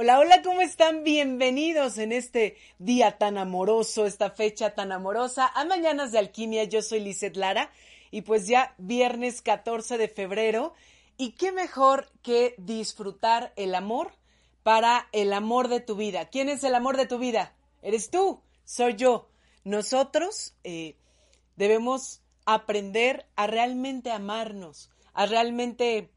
Hola, hola, ¿cómo están? Bienvenidos en este día tan amoroso, esta fecha tan amorosa a Mañanas de Alquimia. Yo soy Lizeth Lara y pues ya viernes 14 de febrero. Y qué mejor que disfrutar el amor para el amor de tu vida. ¿Quién es el amor de tu vida? ¿Eres tú? Soy yo. Nosotros eh, debemos aprender a realmente amarnos, a realmente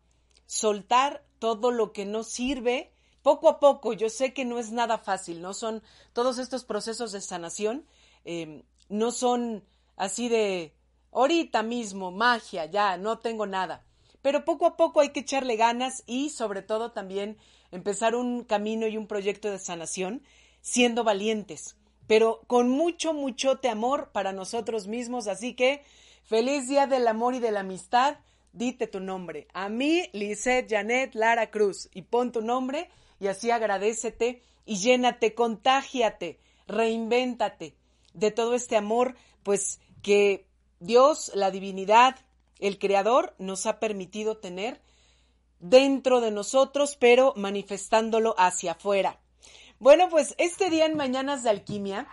soltar todo lo que no sirve poco a poco, yo sé que no es nada fácil, no son todos estos procesos de sanación, eh, no son así de ahorita mismo, magia, ya, no tengo nada. Pero poco a poco hay que echarle ganas y sobre todo también empezar un camino y un proyecto de sanación siendo valientes, pero con mucho, muchote amor para nosotros mismos. Así que feliz día del amor y de la amistad. Dite tu nombre. A mí, Lisette Janet Lara Cruz. Y pon tu nombre y así agradecete y llénate, contágiate, reinvéntate de todo este amor, pues que Dios, la divinidad, el Creador nos ha permitido tener dentro de nosotros, pero manifestándolo hacia afuera. Bueno, pues este día en Mañanas de Alquimia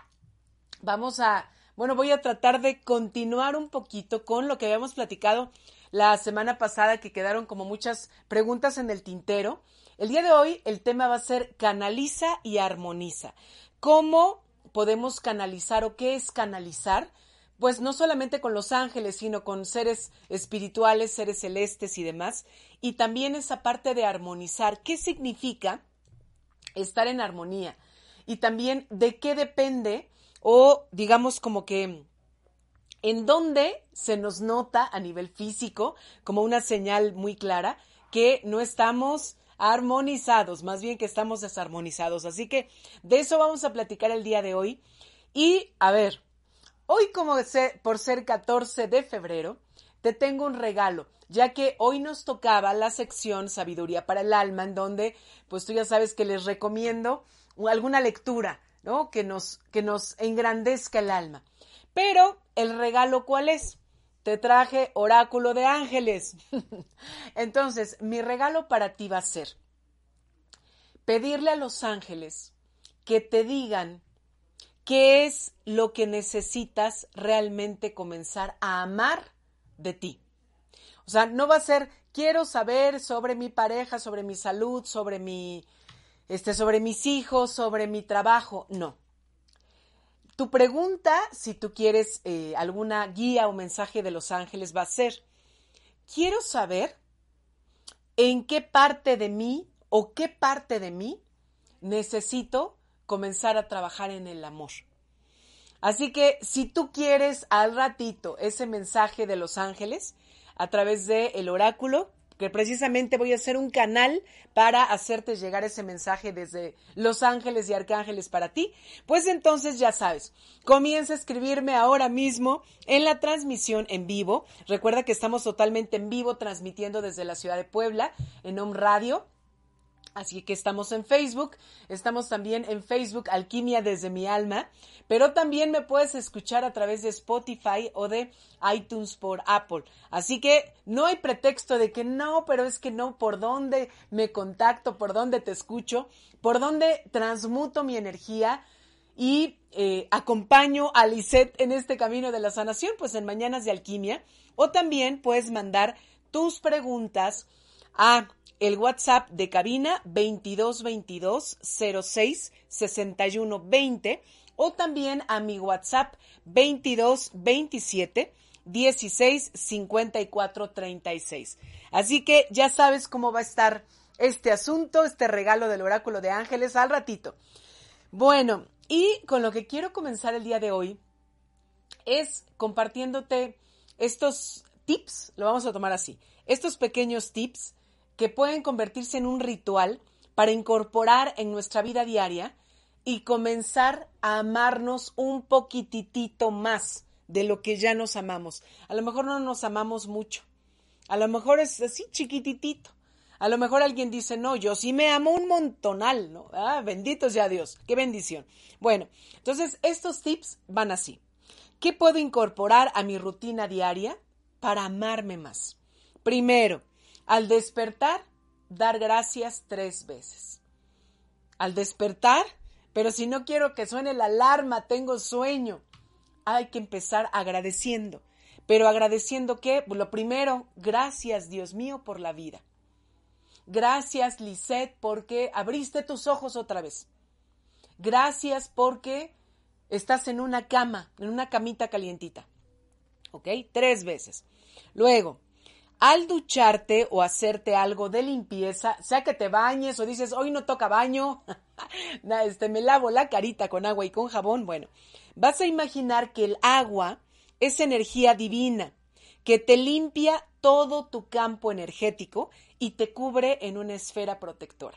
vamos a, bueno, voy a tratar de continuar un poquito con lo que habíamos platicado la semana pasada, que quedaron como muchas preguntas en el tintero. El día de hoy el tema va a ser canaliza y armoniza. ¿Cómo podemos canalizar o qué es canalizar? Pues no solamente con los ángeles, sino con seres espirituales, seres celestes y demás. Y también esa parte de armonizar. ¿Qué significa estar en armonía? Y también de qué depende o digamos como que en dónde se nos nota a nivel físico como una señal muy clara que no estamos armonizados, más bien que estamos desarmonizados. Así que de eso vamos a platicar el día de hoy. Y a ver, hoy como por ser 14 de febrero, te tengo un regalo, ya que hoy nos tocaba la sección Sabiduría para el Alma, en donde, pues tú ya sabes que les recomiendo alguna lectura, ¿no? Que nos, que nos engrandezca el alma. Pero, ¿el regalo cuál es? Te traje oráculo de ángeles. Entonces, mi regalo para ti va a ser pedirle a los ángeles que te digan qué es lo que necesitas realmente comenzar a amar de ti. O sea, no va a ser quiero saber sobre mi pareja, sobre mi salud, sobre mi este sobre mis hijos, sobre mi trabajo, no. Tu pregunta, si tú quieres eh, alguna guía o mensaje de los ángeles, va a ser, quiero saber en qué parte de mí o qué parte de mí necesito comenzar a trabajar en el amor. Así que si tú quieres al ratito ese mensaje de los ángeles a través del el oráculo, que precisamente voy a hacer un canal para hacerte llegar ese mensaje desde Los Ángeles y Arcángeles para ti, pues entonces ya sabes, comienza a escribirme ahora mismo en la transmisión en vivo. Recuerda que estamos totalmente en vivo transmitiendo desde la ciudad de Puebla en Home Radio Así que estamos en Facebook, estamos también en Facebook Alquimia desde mi alma, pero también me puedes escuchar a través de Spotify o de iTunes por Apple. Así que no hay pretexto de que no, pero es que no, por dónde me contacto, por dónde te escucho, por dónde transmuto mi energía y eh, acompaño a Lisette en este camino de la sanación, pues en Mañanas de Alquimia. O también puedes mandar tus preguntas a el WhatsApp de cabina 2222 06 61 20 o también a mi WhatsApp 2227 16 54 36. Así que ya sabes cómo va a estar este asunto, este regalo del oráculo de ángeles al ratito. Bueno, y con lo que quiero comenzar el día de hoy es compartiéndote estos tips, lo vamos a tomar así, estos pequeños tips que pueden convertirse en un ritual para incorporar en nuestra vida diaria y comenzar a amarnos un poquitito más de lo que ya nos amamos. A lo mejor no nos amamos mucho. A lo mejor es así chiquititito. A lo mejor alguien dice, no, yo sí me amo un montonal, ¿no? Ah, bendito sea Dios, qué bendición. Bueno, entonces estos tips van así. ¿Qué puedo incorporar a mi rutina diaria para amarme más? Primero, al despertar, dar gracias tres veces. Al despertar, pero si no quiero que suene la alarma, tengo sueño, hay que empezar agradeciendo. Pero agradeciendo que, lo primero, gracias Dios mío por la vida. Gracias Lisette porque abriste tus ojos otra vez. Gracias porque estás en una cama, en una camita calientita. ¿Ok? Tres veces. Luego, al ducharte o hacerte algo de limpieza, sea que te bañes o dices, hoy no toca baño, este, me lavo la carita con agua y con jabón, bueno, vas a imaginar que el agua es energía divina, que te limpia todo tu campo energético y te cubre en una esfera protectora.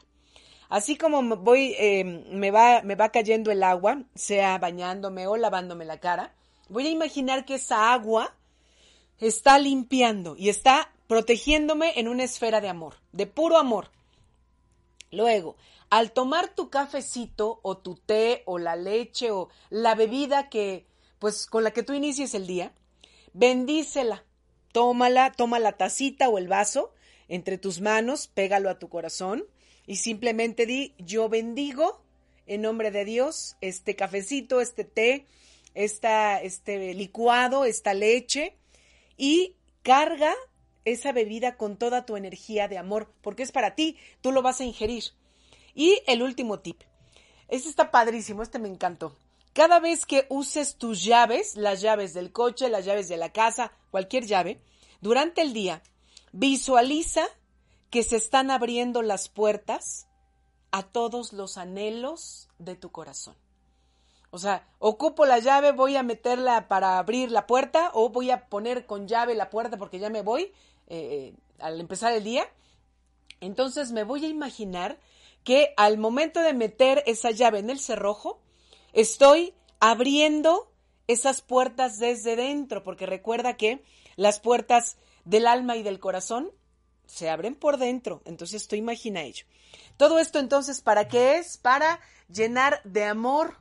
Así como voy, em, me, va, me va cayendo el agua, sea bañándome o lavándome la cara, voy a imaginar que esa agua está limpiando y está protegiéndome en una esfera de amor, de puro amor. Luego, al tomar tu cafecito o tu té o la leche o la bebida que, pues, con la que tú inicies el día, bendícela, tómala, toma la tacita o el vaso entre tus manos, pégalo a tu corazón y simplemente di, yo bendigo en nombre de Dios este cafecito, este té, esta, este licuado, esta leche y carga esa bebida con toda tu energía de amor, porque es para ti, tú lo vas a ingerir. Y el último tip. Este está padrísimo, este me encantó. Cada vez que uses tus llaves, las llaves del coche, las llaves de la casa, cualquier llave, durante el día, visualiza que se están abriendo las puertas a todos los anhelos de tu corazón. O sea, ocupo la llave, voy a meterla para abrir la puerta o voy a poner con llave la puerta porque ya me voy eh, al empezar el día. Entonces me voy a imaginar que al momento de meter esa llave en el cerrojo, estoy abriendo esas puertas desde dentro, porque recuerda que las puertas del alma y del corazón se abren por dentro. Entonces tú imagina ello. Todo esto entonces, ¿para qué es? Para llenar de amor,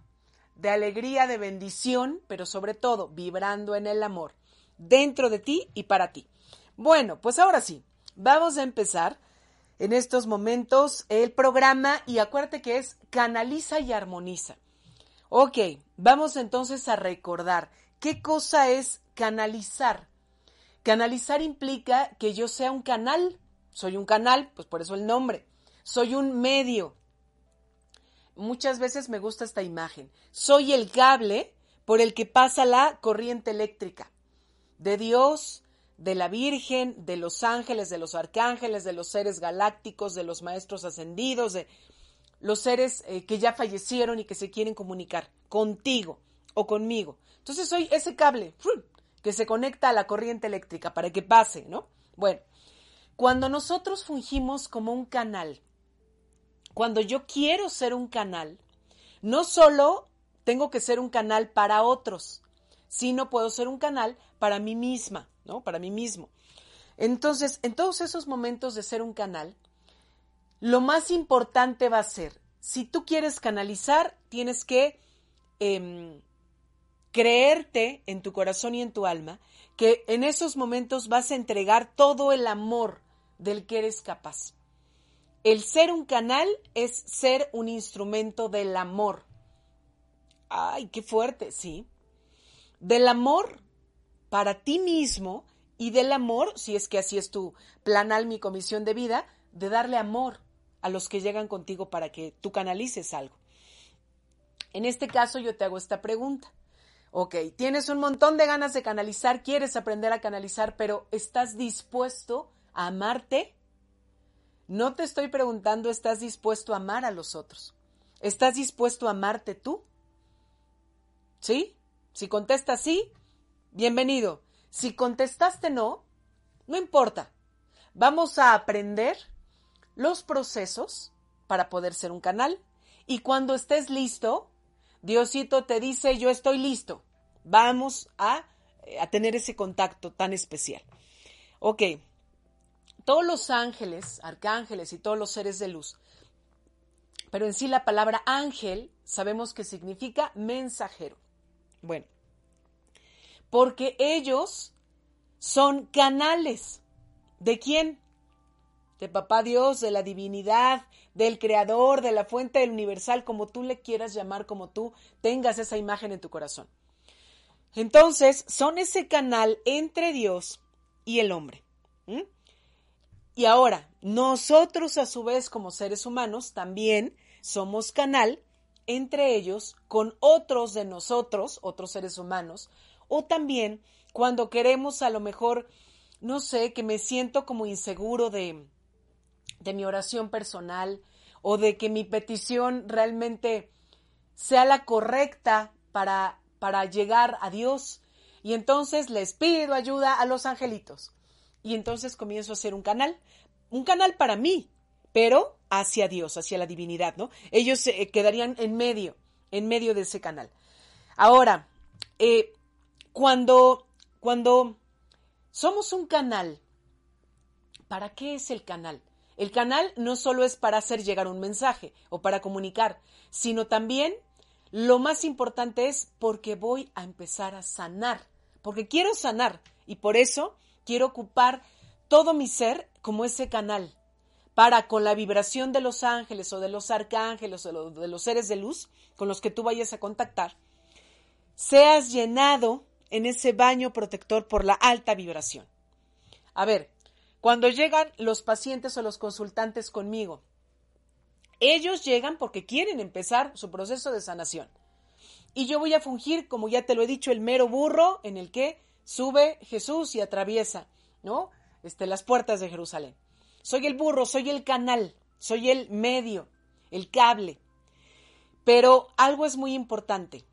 de alegría, de bendición, pero sobre todo vibrando en el amor, dentro de ti y para ti. Bueno, pues ahora sí, vamos a empezar en estos momentos el programa y acuérdate que es canaliza y armoniza. Ok, vamos entonces a recordar qué cosa es canalizar. Canalizar implica que yo sea un canal. Soy un canal, pues por eso el nombre. Soy un medio. Muchas veces me gusta esta imagen. Soy el cable por el que pasa la corriente eléctrica de Dios, de la Virgen, de los ángeles, de los arcángeles, de los seres galácticos, de los maestros ascendidos, de los seres eh, que ya fallecieron y que se quieren comunicar contigo o conmigo. Entonces soy ese cable que se conecta a la corriente eléctrica para que pase, ¿no? Bueno, cuando nosotros fungimos como un canal, cuando yo quiero ser un canal, no solo tengo que ser un canal para otros, sino puedo ser un canal para mí misma, ¿no? Para mí mismo. Entonces, en todos esos momentos de ser un canal, lo más importante va a ser, si tú quieres canalizar, tienes que em, creerte en tu corazón y en tu alma que en esos momentos vas a entregar todo el amor del que eres capaz. El ser un canal es ser un instrumento del amor. Ay, qué fuerte, sí. Del amor para ti mismo y del amor, si es que así es tu plan, alma y comisión de vida, de darle amor a los que llegan contigo para que tú canalices algo. En este caso yo te hago esta pregunta. Ok, tienes un montón de ganas de canalizar, quieres aprender a canalizar, pero ¿estás dispuesto a amarte? No te estoy preguntando, ¿estás dispuesto a amar a los otros? ¿Estás dispuesto a amarte tú? ¿Sí? Si contestas sí, bienvenido. Si contestaste no, no importa. Vamos a aprender los procesos para poder ser un canal Y cuando estés listo, Diosito te dice, yo estoy listo. Vamos a, a tener ese contacto tan especial. Ok, todos los ángeles, arcángeles y todos los seres de luz, pero en sí la palabra ángel sabemos que significa mensajero. Bueno, porque ellos son canales. ¿De quién? De papá Dios, de la divinidad, del creador, de la fuente del universal, como tú le quieras llamar, como tú tengas esa imagen en tu corazón. Entonces, son ese canal entre Dios y el hombre. Y ahora, nosotros a su vez como seres humanos también somos canal entre ellos con otros de nosotros, otros seres humanos, o también cuando queremos a lo mejor, no sé, que me siento como inseguro de, de mi oración personal o de que mi petición realmente sea la correcta para, para llegar a Dios. Y entonces les pido ayuda a los angelitos. Y entonces comienzo a hacer un canal, un canal para mí, pero hacia Dios, hacia la divinidad, ¿no? Ellos se eh, quedarían en medio, en medio de ese canal. Ahora, eh, cuando, cuando somos un canal, ¿para qué es el canal? El canal no solo es para hacer llegar un mensaje o para comunicar, sino también lo más importante es porque voy a empezar a sanar, porque quiero sanar y por eso quiero ocupar todo mi ser como ese canal para con la vibración de los ángeles o de los arcángeles o de los seres de luz con los que tú vayas a contactar, seas llenado en ese baño protector por la alta vibración. A ver, cuando llegan los pacientes o los consultantes conmigo, ellos llegan porque quieren empezar su proceso de sanación. Y yo voy a fungir, como ya te lo he dicho, el mero burro en el que sube Jesús y atraviesa, ¿no? Este, las puertas de Jerusalén. Soy el burro, soy el canal, soy el medio, el cable. Pero algo es muy importante.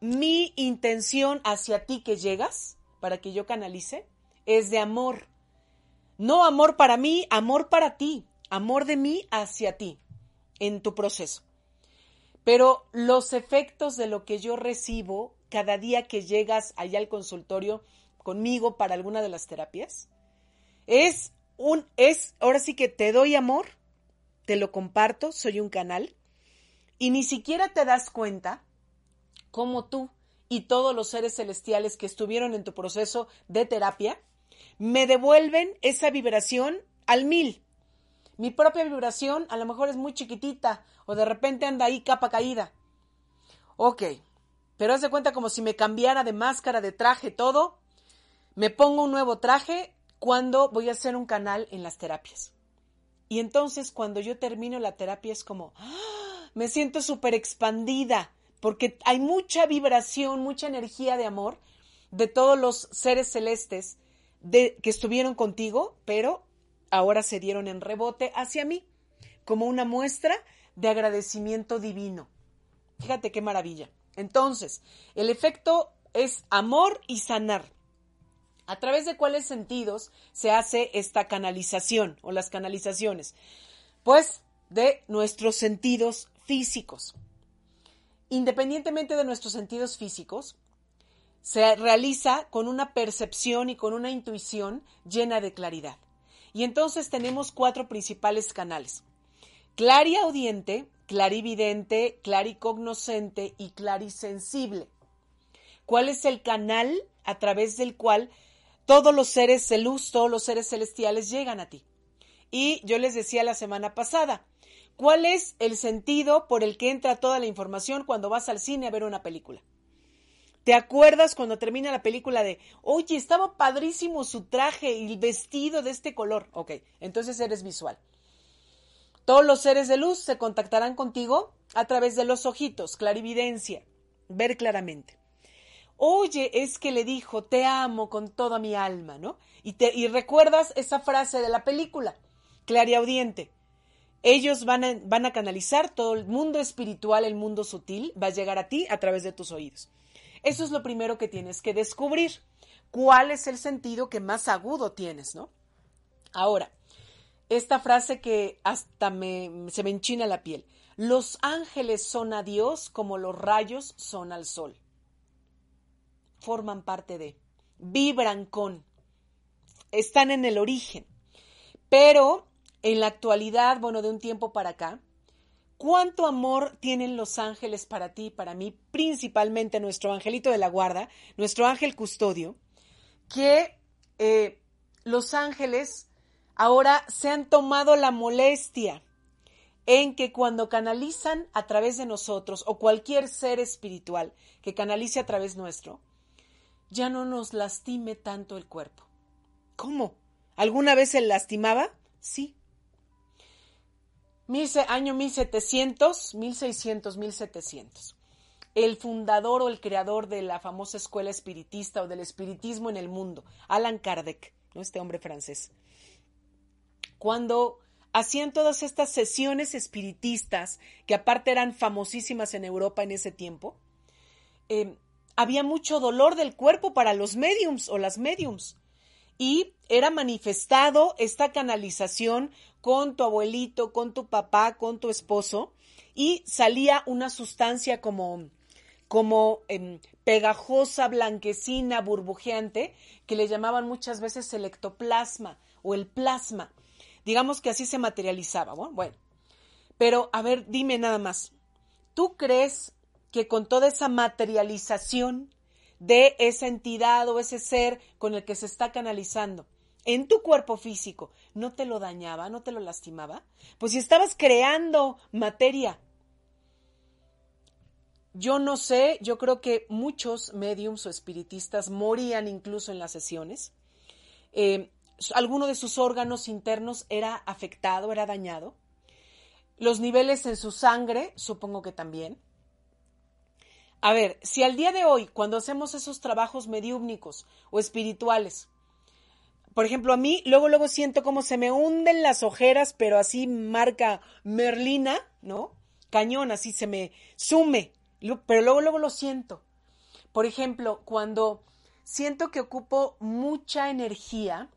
Mi intención hacia ti que llegas, para que yo canalice, es de amor. No amor para mí, amor para ti, amor de mí hacia ti, en tu proceso. Pero los efectos de lo que yo recibo cada día que llegas allá al consultorio conmigo para alguna de las terapias, es un, es, ahora sí que te doy amor, te lo comparto, soy un canal, y ni siquiera te das cuenta cómo tú y todos los seres celestiales que estuvieron en tu proceso de terapia me devuelven esa vibración al mil. Mi propia vibración a lo mejor es muy chiquitita o de repente anda ahí capa caída. Ok, pero haz de cuenta como si me cambiara de máscara, de traje, todo. Me pongo un nuevo traje cuando voy a hacer un canal en las terapias. Y entonces cuando yo termino la terapia es como, ¡ah! me siento súper expandida, porque hay mucha vibración, mucha energía de amor de todos los seres celestes que estuvieron contigo, pero ahora se dieron en rebote hacia mí, como una muestra de agradecimiento divino. Fíjate qué maravilla. Entonces, el efecto es amor y sanar. ¿A través de cuáles sentidos se hace esta canalización o las canalizaciones? Pues de nuestros sentidos físicos. Independientemente de nuestros sentidos físicos, se realiza con una percepción y con una intuición llena de claridad. Y entonces tenemos cuatro principales canales. Clariaudiente, clarividente, claricognoscente y clarisensible. ¿Cuál es el canal a través del cual todos los seres de todos los seres celestiales llegan a ti. Y yo les decía la semana pasada, ¿cuál es el sentido por el que entra toda la información cuando vas al cine a ver una película? ¿Te acuerdas cuando termina la película de, oye, estaba padrísimo su traje y el vestido de este color? Ok, entonces eres visual. Todos los seres de luz se contactarán contigo a través de los ojitos, clarividencia, ver claramente oye, es que le dijo, te amo con toda mi alma, ¿no? Y, te, y recuerdas esa frase de la película, clariaudiente. Ellos van a, van a canalizar todo el mundo espiritual, el mundo sutil, va a llegar a ti a través de tus oídos. Eso es lo primero que tienes que descubrir. ¿Cuál es el sentido que más agudo tienes, no? Ahora, esta frase que hasta me, se me enchina la piel. Los ángeles son a Dios como los rayos son al sol. Forman parte de, vibran con, están en el origen. Pero en la actualidad, bueno, de un tiempo para acá, ¿cuánto amor tienen los ángeles para ti para mí? Principalmente nuestro angelito de la guarda, nuestro ángel custodio, que eh, los ángeles ahora se han tomado la molestia en que cuando canalizan a través de nosotros o cualquier ser espiritual que canalice a través nuestro, ya no nos lastime tanto el cuerpo. ¿Cómo? ¿Alguna vez se lastimaba? Sí. año 1700, 1600, 1700. El fundador o el creador de la famosa escuela espiritista o del espiritismo en el mundo, Alan Kardec, ¿no? este hombre francés. Cuando hacían todas estas sesiones espiritistas, que aparte eran famosísimas en Europa en ese tiempo, eh, había mucho dolor del cuerpo para los mediums o las mediums. Y era manifestado esta canalización con tu abuelito, con tu papá, con tu esposo, y salía una sustancia como, como em, pegajosa, blanquecina, burbujeante, que le llamaban muchas veces el ectoplasma o el plasma. Digamos que así se materializaba. Bueno, pero a ver, dime nada más. ¿Tú crees que con toda esa materialización de esa entidad o ese ser con el que se está canalizando en tu cuerpo físico, ¿no te lo dañaba, no te lo lastimaba? Pues si estabas creando materia. Yo no sé, yo creo que muchos mediums o espiritistas morían incluso en las sesiones. Eh, alguno de sus órganos internos era afectado, era dañado. Los niveles en su sangre, supongo que también. A ver, si al día de hoy, cuando hacemos esos trabajos mediúmnicos o espirituales, por ejemplo, a mí luego, luego siento como se me hunden las ojeras, pero así marca Merlina, ¿no? Cañón, así se me sume, pero luego, luego lo siento. Por ejemplo, cuando siento que ocupo mucha energía,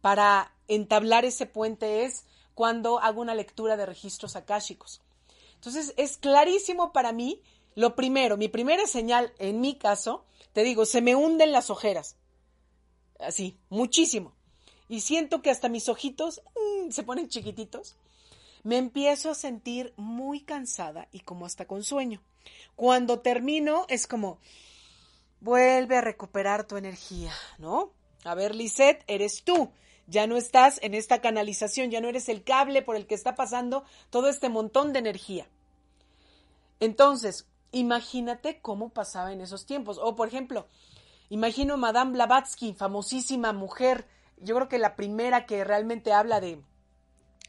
para entablar ese puente es cuando hago una lectura de registros akáshicos. Entonces, es clarísimo para mí, lo primero, mi primera señal, en mi caso, te digo, se me hunden las ojeras. Así, muchísimo. Y siento que hasta mis ojitos mm, se ponen chiquititos. Me empiezo a sentir muy cansada y como hasta con sueño. Cuando termino es como, vuelve a recuperar tu energía, ¿no? A ver, Lisette, eres tú ya no estás en esta canalización, ya no eres el cable por el que está pasando todo este montón de energía. Entonces, imagínate cómo pasaba en esos tiempos. O, por ejemplo, imagino Madame Blavatsky, famosísima mujer, yo creo que la primera que realmente habla de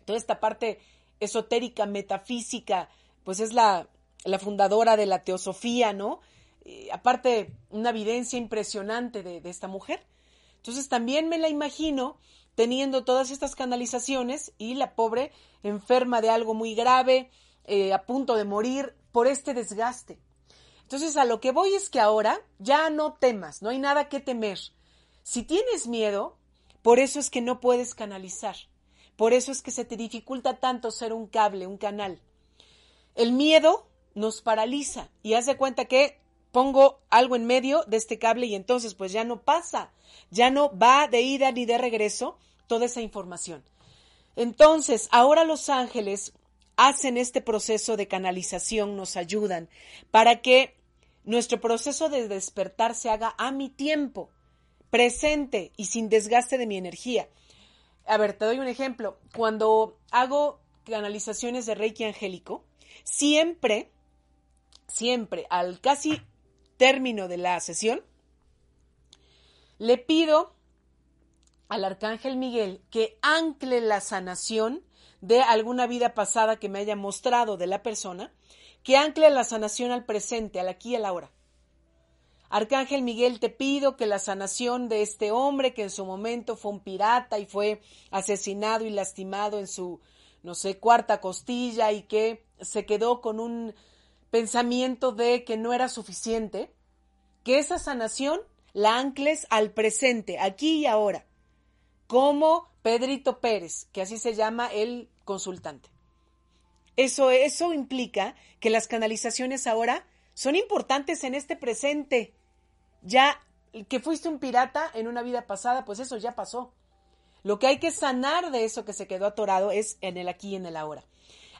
toda esta parte esotérica, metafísica, pues es la, la fundadora de la teosofía, ¿no? Eh, aparte, una evidencia impresionante de, de esta mujer. Entonces también me la imagino teniendo todas estas canalizaciones y la pobre enferma de algo muy grave, eh, a punto de morir por este desgaste. Entonces a lo que voy es que ahora ya no temas, no hay nada que temer. Si tienes miedo, por eso es que no puedes canalizar. Por eso es que se te dificulta tanto ser un cable, un canal. El miedo nos paraliza y haz de cuenta que pongo algo en medio de este cable y entonces pues ya no pasa, ya no va de ida ni de regreso toda esa información. Entonces, ahora los ángeles hacen este proceso de canalización, nos ayudan para que nuestro proceso de despertar se haga a mi tiempo, presente y sin desgaste de mi energía. A ver, te doy un ejemplo. Cuando hago canalizaciones de Reiki angélico, siempre, siempre, al casi término de la sesión, le pido al arcángel Miguel que ancle la sanación de alguna vida pasada que me haya mostrado de la persona, que ancle la sanación al presente, al aquí y a la hora. Arcángel Miguel, te pido que la sanación de este hombre que en su momento fue un pirata y fue asesinado y lastimado en su, no sé, cuarta costilla y que se quedó con un pensamiento de que no era suficiente, que esa sanación la ancles al presente, aquí y ahora, como Pedrito Pérez, que así se llama el consultante. Eso, eso implica que las canalizaciones ahora son importantes en este presente. Ya que fuiste un pirata en una vida pasada, pues eso ya pasó. Lo que hay que sanar de eso que se quedó atorado es en el aquí y en el ahora.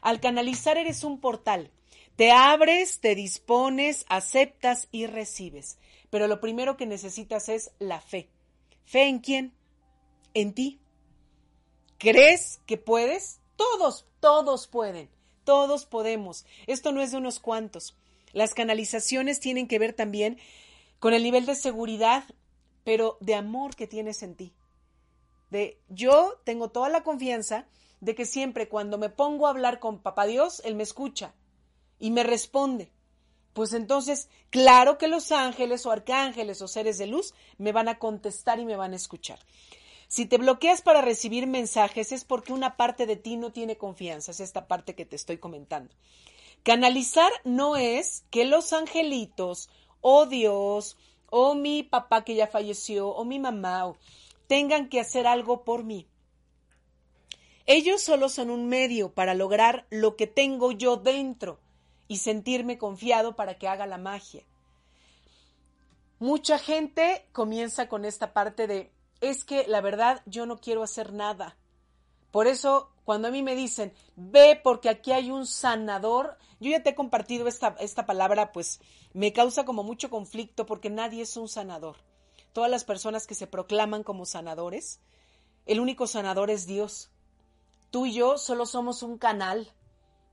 Al canalizar eres un portal. Te abres, te dispones, aceptas y recibes. Pero lo primero que necesitas es la fe. ¿Fe en quién? En ti. ¿Crees que puedes? Todos, todos pueden. Todos podemos. Esto no es de unos cuantos. Las canalizaciones tienen que ver también con el nivel de seguridad, pero de amor que tienes en ti. De yo tengo toda la confianza de que siempre cuando me pongo a hablar con Papá Dios, Él me escucha y me responde. Pues entonces, claro que los ángeles o arcángeles o seres de luz me van a contestar y me van a escuchar. Si te bloqueas para recibir mensajes es porque una parte de ti no tiene confianza, es esta parte que te estoy comentando. Canalizar no es que los angelitos o Dios o mi papá que ya falleció o mi mamá tengan que hacer algo por mí. Ellos solo son un medio para lograr lo que tengo yo dentro y sentirme confiado para que haga la magia. Mucha gente comienza con esta parte de es que la verdad yo no quiero hacer nada. Por eso, cuando a mí me dicen, ve porque aquí hay un sanador, yo ya te he compartido esta, esta palabra, pues me causa como mucho conflicto porque nadie es un sanador. Todas las personas que se proclaman como sanadores, el único sanador es Dios. Tú y yo solo somos un canal.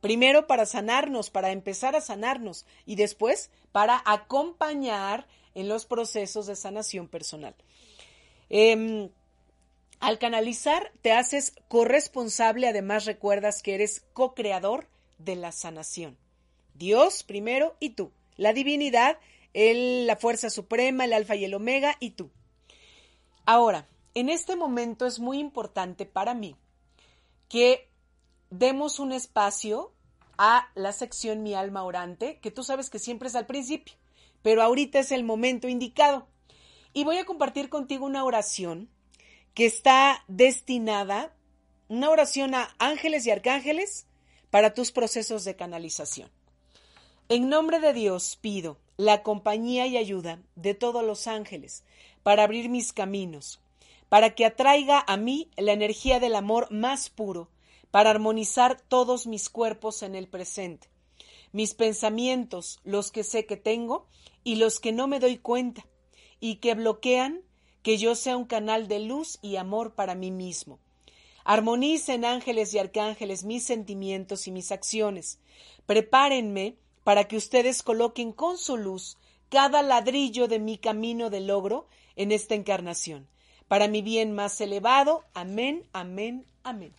Primero para sanarnos, para empezar a sanarnos y después para acompañar en los procesos de sanación personal. Em, al canalizar te haces corresponsable, además recuerdas que eres co-creador de la sanación. Dios primero y tú. La divinidad, la fuerza suprema, el alfa y el omega y tú. Ahora, en este momento es muy importante para mí que demos un espacio a la sección Mi alma orante, que tú sabes que siempre es al principio, pero ahorita es el momento indicado. Y voy a compartir contigo una oración que está destinada, una oración a ángeles y arcángeles para tus procesos de canalización. En nombre de Dios pido la compañía y ayuda de todos los ángeles para abrir mis caminos, para que atraiga a mí la energía del amor más puro, para armonizar todos mis cuerpos en el presente, mis pensamientos, los que sé que tengo y los que no me doy cuenta, y que bloquean que yo sea un canal de luz y amor para mí mismo. Armonicen ángeles y arcángeles mis sentimientos y mis acciones. Prepárenme para que ustedes coloquen con su luz cada ladrillo de mi camino de logro en esta encarnación. Para mi bien más elevado. Amén, amén, amén.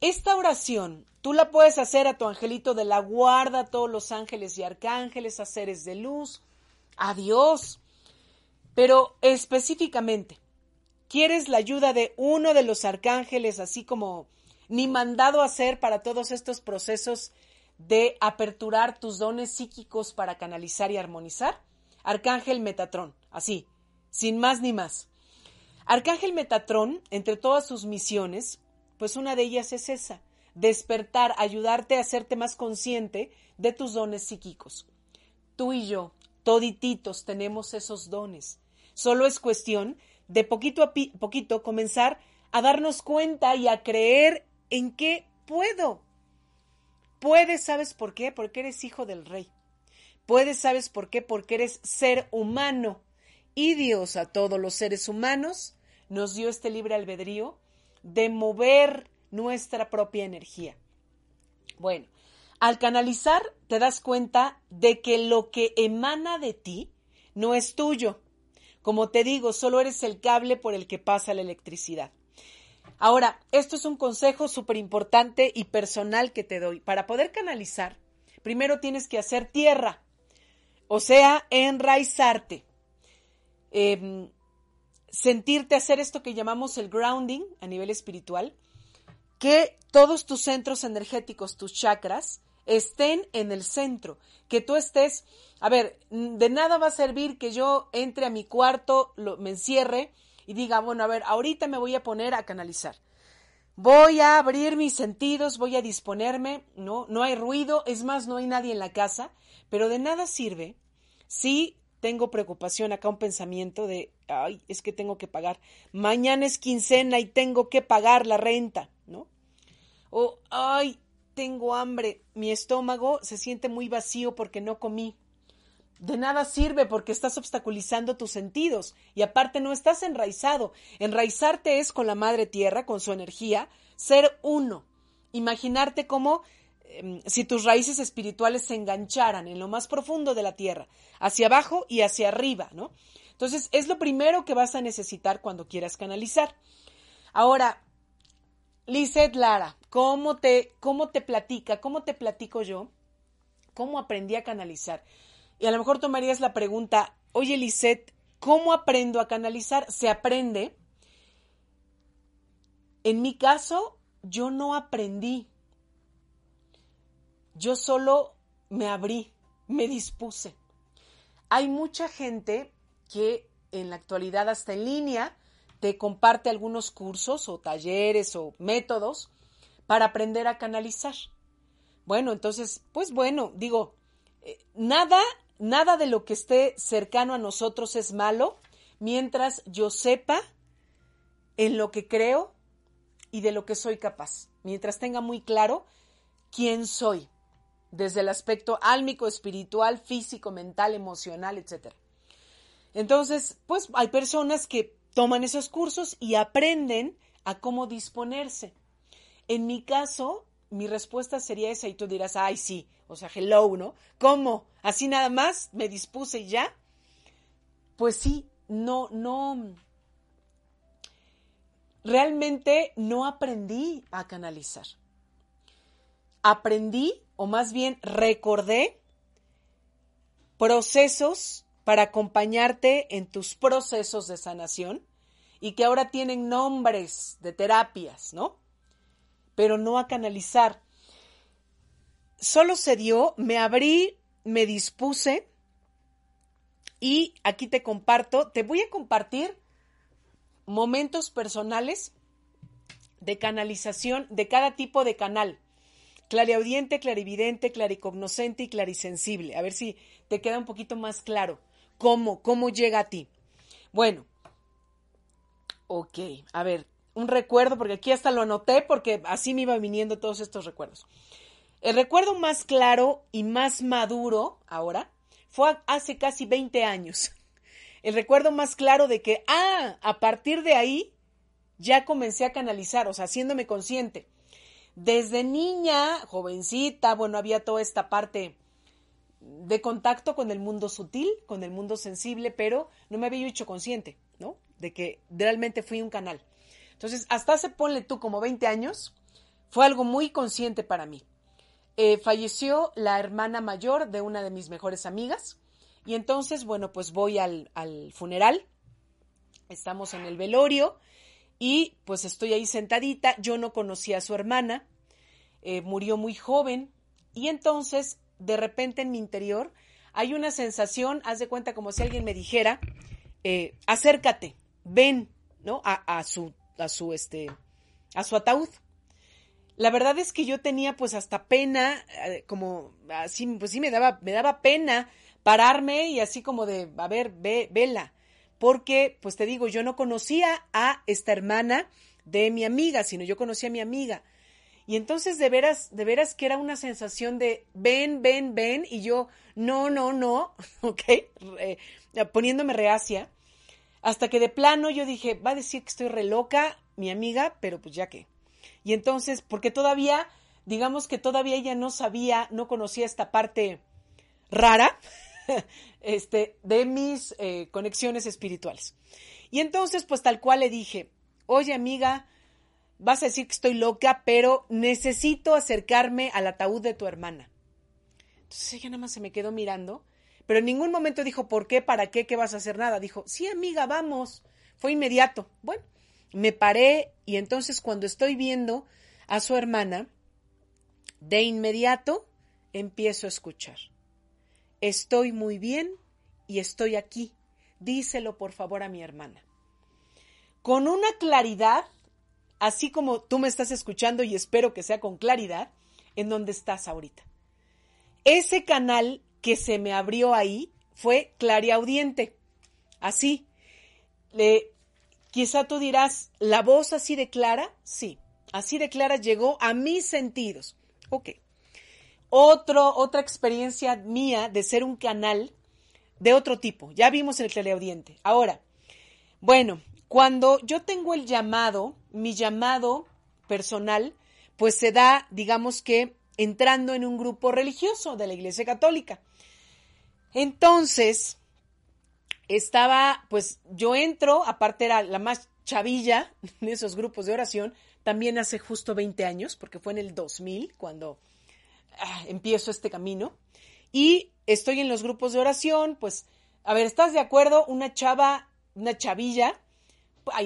Esta oración tú la puedes hacer a tu angelito de la guarda, a todos los ángeles y arcángeles, a seres de luz, a Dios, pero específicamente, ¿quieres la ayuda de uno de los arcángeles, así como ni mandado a hacer para todos estos procesos de aperturar tus dones psíquicos para canalizar y armonizar? Arcángel Metatrón, así, sin más ni más. Arcángel Metatrón, entre todas sus misiones, pues una de ellas es esa, despertar, ayudarte a hacerte más consciente de tus dones psíquicos. Tú y yo, todititos, tenemos esos dones. Solo es cuestión de poquito a poquito comenzar a darnos cuenta y a creer en que puedo. Puedes, ¿sabes por qué? Porque eres hijo del rey. Puedes, ¿sabes por qué? Porque eres ser humano. Y Dios a todos los seres humanos nos dio este libre albedrío de mover nuestra propia energía. Bueno, al canalizar te das cuenta de que lo que emana de ti no es tuyo, como te digo, solo eres el cable por el que pasa la electricidad. Ahora, esto es un consejo súper importante y personal que te doy. Para poder canalizar, primero tienes que hacer tierra, o sea, enraizarte. Em, sentirte hacer esto que llamamos el grounding a nivel espiritual, que todos tus centros energéticos, tus chakras, estén en el centro, que tú estés, a ver, de nada va a servir que yo entre a mi cuarto, lo, me encierre y diga, bueno, a ver, ahorita me voy a poner a canalizar. Voy a abrir mis sentidos, voy a disponerme, no, no hay ruido, es más, no hay nadie en la casa, pero de nada sirve si tengo preocupación acá, un pensamiento de, ay, es que tengo que pagar, mañana es quincena y tengo que pagar la renta, ¿no? O, ay, tengo hambre, mi estómago se siente muy vacío porque no comí. De nada sirve porque estás obstaculizando tus sentidos y aparte no estás enraizado. Enraizarte es con la madre tierra, con su energía, ser uno. Imaginarte como si tus raíces espirituales se engancharan en lo más profundo de la tierra, hacia abajo y hacia arriba, ¿no? Entonces, es lo primero que vas a necesitar cuando quieras canalizar. Ahora, Lizeth Lara, ¿cómo te, cómo te platica? ¿Cómo te platico yo? ¿Cómo aprendí a canalizar? Y a lo mejor tomarías la pregunta, oye Lizeth, ¿cómo aprendo a canalizar? Se aprende. En mi caso, yo no aprendí, yo solo me abrí, me dispuse. Hay mucha gente que en la actualidad hasta en línea te comparte algunos cursos o talleres o métodos para aprender a canalizar. Bueno, entonces, pues bueno, digo, eh, nada, nada de lo que esté cercano a nosotros es malo mientras yo sepa en lo que creo y de lo que soy capaz, mientras tenga muy claro quién soy desde el aspecto álmico, espiritual, físico, mental, emocional, etc. Entonces, pues hay personas que toman esos cursos y aprenden a cómo disponerse. En mi caso, mi respuesta sería esa y tú dirás, ay, sí, o sea, hello, ¿no? ¿Cómo? ¿Así nada más? ¿Me dispuse y ya? Pues sí, no, no, realmente no aprendí a canalizar. Aprendí o más bien recordé procesos para acompañarte en tus procesos de sanación y que ahora tienen nombres de terapias, ¿no? Pero no a canalizar. Solo se dio, me abrí, me dispuse y aquí te comparto, te voy a compartir momentos personales de canalización de cada tipo de canal clariaudiente, clarividente, claricognoscente y clarisensible. A ver si te queda un poquito más claro cómo, cómo llega a ti. Bueno, ok, a ver, un recuerdo, porque aquí hasta lo anoté porque así me iba viniendo todos estos recuerdos. El recuerdo más claro y más maduro ahora fue hace casi 20 años. El recuerdo más claro de que, ah, a partir de ahí ya comencé a canalizar, o sea, haciéndome consciente. Desde niña, jovencita, bueno, había toda esta parte de contacto con el mundo sutil, con el mundo sensible, pero no me había hecho consciente, ¿no? De que realmente fui un canal. Entonces, hasta hace, ponle tú, como 20 años, fue algo muy consciente para mí. Eh, falleció la hermana mayor de una de mis mejores amigas y entonces, bueno, pues voy al, al funeral, estamos en el velorio y pues estoy ahí sentadita, yo no conocía a su hermana, eh, murió muy joven y entonces de repente en mi interior hay una sensación, haz de cuenta como si alguien me dijera, eh, acércate, ven, ¿no? A, a, su, a su, este, a su ataúd. La verdad es que yo tenía pues hasta pena, eh, como así, pues sí me daba, me daba pena pararme y así como de, a ver, ve, vela porque, pues te digo, yo no conocía a esta hermana de mi amiga, sino yo conocía a mi amiga. Y entonces de veras, de veras que era una sensación de ven, ven, ven, y yo no, no, no, ok, poniéndome reacia, hasta que de plano yo dije, va a decir que estoy re loca, mi amiga, pero pues ya que. Y entonces, porque todavía, digamos que todavía ella no sabía, no conocía esta parte rara, este, de mis eh, conexiones espirituales. Y entonces, pues tal cual le dije, oye amiga, vas a decir que estoy loca, pero necesito acercarme al ataúd de tu hermana. Entonces ella nada más se me quedó mirando, pero en ningún momento dijo, ¿por qué? ¿Para qué? ¿Qué vas a hacer? Nada. Dijo, sí amiga, vamos. Fue inmediato. Bueno, me paré y entonces cuando estoy viendo a su hermana, de inmediato empiezo a escuchar. Estoy muy bien y estoy aquí. Díselo por favor a mi hermana. Con una claridad así como tú me estás escuchando y espero que sea con claridad, en donde estás ahorita. Ese canal que se me abrió ahí fue clariaudiente. Así. Le, quizá tú dirás, ¿la voz así de clara? Sí, así de clara llegó a mis sentidos. Ok. Otro, otra experiencia mía de ser un canal de otro tipo. Ya vimos el clariaudiente. Ahora, bueno, cuando yo tengo el llamado, mi llamado personal, pues se da, digamos que, entrando en un grupo religioso de la Iglesia Católica. Entonces, estaba, pues yo entro, aparte era la más chavilla en esos grupos de oración, también hace justo 20 años, porque fue en el 2000 cuando ah, empiezo este camino, y estoy en los grupos de oración, pues, a ver, ¿estás de acuerdo? Una chava, una chavilla,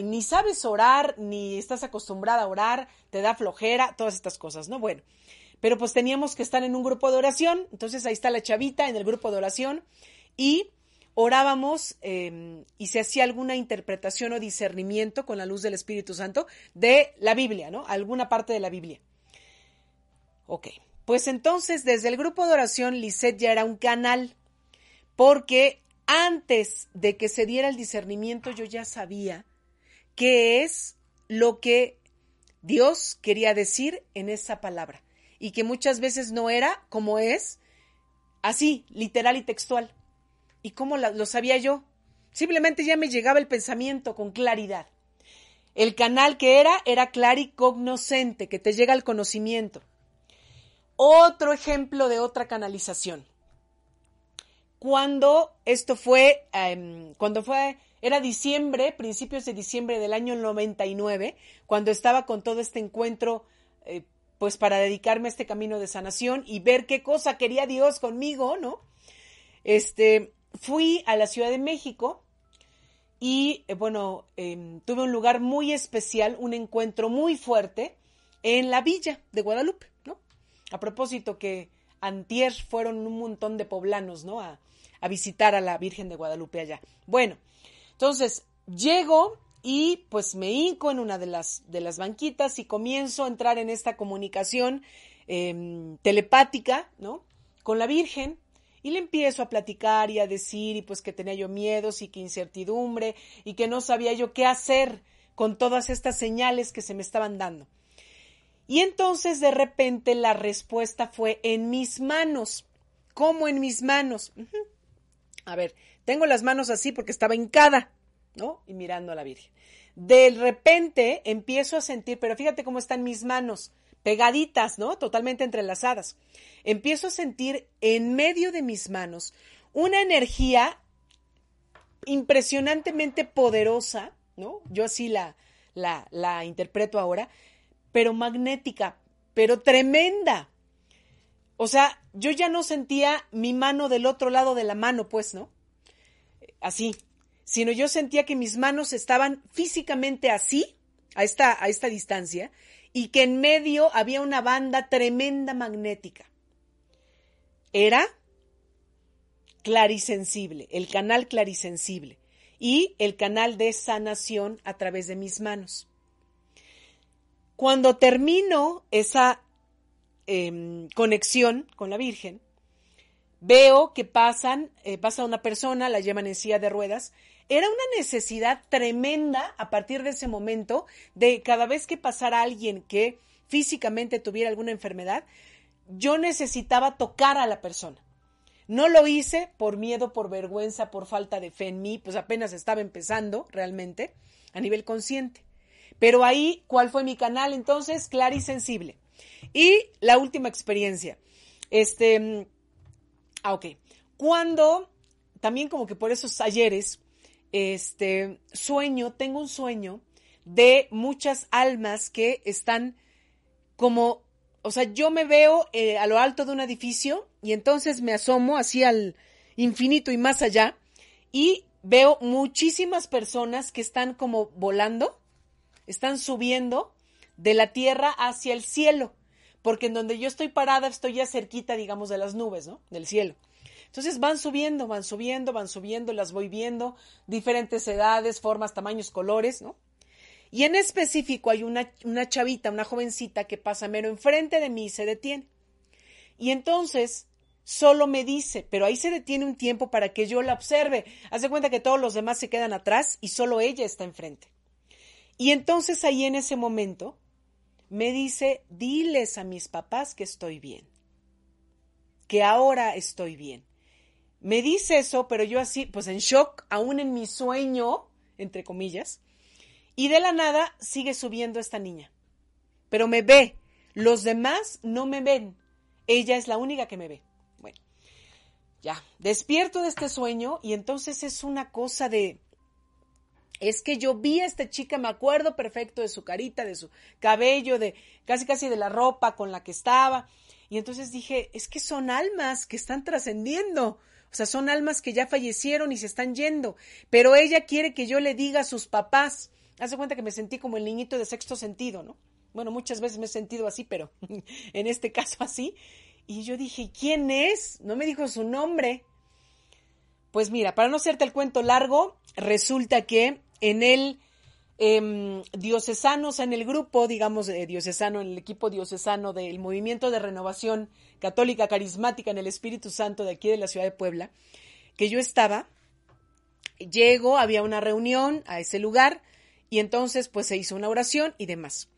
ni sabes orar, ni estás acostumbrada a orar, te da flojera, todas estas cosas, ¿no? Bueno, pero pues teníamos que estar en un grupo de oración, entonces ahí está la chavita en el grupo de oración y orábamos em, y se hacía alguna interpretación o discernimiento con la luz del Espíritu Santo de la Biblia, ¿no? Alguna parte de la Biblia. Ok, pues entonces desde el grupo de oración Lisette ya era un canal, porque antes de que se diera el discernimiento yo ya sabía qué es lo que Dios quería decir en esa palabra y que muchas veces no era como es, así, literal y textual. ¿Y cómo lo sabía yo? Simplemente ya me llegaba el pensamiento con claridad. El canal que era era claricognoscente, que te llega el conocimiento. Otro ejemplo de otra canalización. Cuando esto fue, em, cuando fue, era diciembre, principios de diciembre del año 99, cuando estaba con todo este encuentro eh, pues para dedicarme a este camino de sanación y ver qué cosa quería Dios conmigo, ¿no? Este, fui a la Ciudad de México y, eh, bueno, em, tuve un lugar muy especial, un encuentro muy fuerte en la villa de Guadalupe, ¿no? A propósito que antier fueron un montón de poblanos, ¿no? A, a visitar a la Virgen de Guadalupe allá. Bueno, entonces llego y pues me hinco en una de las, de las banquitas y comienzo a entrar en esta comunicación em, telepática, ¿no? Con la Virgen y le empiezo a platicar y a decir y pues que tenía yo miedos y que incertidumbre y que no sabía yo qué hacer con todas estas señales que se me estaban dando. Y entonces de repente la respuesta fue en mis manos. ¿Cómo en mis manos? A ver, tengo las manos así porque estaba hincada, ¿no? Y mirando a la Virgen. De repente empiezo a sentir, pero fíjate cómo están mis manos, pegaditas, ¿no? Totalmente entrelazadas. Empiezo a sentir en medio de mis manos una energía impresionantemente poderosa, ¿no? Yo así la, la, la interpreto ahora, pero magnética, pero tremenda. O sea, yo ya no sentía mi mano del otro lado de la mano, pues, ¿no? Así, sino yo sentía que mis manos estaban físicamente así, a esta, a esta distancia, y que en medio había una banda tremenda magnética. Era clarisensible, el canal clarisensible y el canal de sanación a través de mis manos. Cuando termino esa em, conexión con la Virgen, veo que pasan, eh, pasa una persona, la llevan en silla de ruedas, era una necesidad tremenda a partir de ese momento de cada vez que pasara alguien que físicamente tuviera alguna enfermedad, yo necesitaba tocar a la persona. No lo hice por miedo, por vergüenza, por falta de fe en mí, pues apenas estaba empezando realmente a nivel consciente. Pero ahí, ¿cuál fue mi canal? Entonces, clara y sensible. Y la última experiencia. Este, ah, ok. Cuando, también como que por esos talleres, este sueño, tengo un sueño de muchas almas que están como, o sea, yo me veo eh, a lo alto de un edificio y entonces me asomo así al infinito y más allá y veo muchísimas personas que están como volando, están subiendo de la tierra hacia el cielo, porque en donde yo estoy parada estoy ya cerquita, digamos, de las nubes, ¿no? Del cielo. Entonces van subiendo, van subiendo, van subiendo, las voy viendo, diferentes edades, formas, tamaños, colores, ¿no? Y en específico hay una, una chavita, una jovencita que pasa mero enfrente de mí y se detiene. Y entonces solo me dice, pero ahí se detiene un tiempo para que yo la observe. Hace cuenta que todos los demás se quedan atrás y solo ella está enfrente. Y entonces ahí en ese momento me dice, diles a mis papás que estoy bien, que ahora estoy bien. Me dice eso, pero yo así, pues en shock, aún en mi sueño, entre comillas, y de la nada sigue subiendo esta niña. Pero me ve, los demás no me ven, ella es la única que me ve. Bueno, ya, despierto de este sueño y entonces es una cosa de, es que yo vi a esta chica, me acuerdo perfecto de su carita, de su cabello, de casi casi de la ropa con la que estaba. Y entonces dije, es que son almas que están trascendiendo. O sea, son almas que ya fallecieron y se están yendo. Pero ella quiere que yo le diga a sus papás. Hace cuenta que me sentí como el niñito de sexto sentido, ¿no? Bueno, muchas veces me he sentido así, pero en este caso así. Y yo dije, ¿quién es? No me dijo su nombre. Pues mira, para no hacerte el cuento largo, resulta que en el eh, diocesano, o sea, en el grupo, digamos, eh, diocesano, en el equipo diocesano del Movimiento de Renovación Católica Carismática en el Espíritu Santo de aquí de la ciudad de Puebla, que yo estaba, llego, había una reunión a ese lugar y entonces pues se hizo una oración y demás.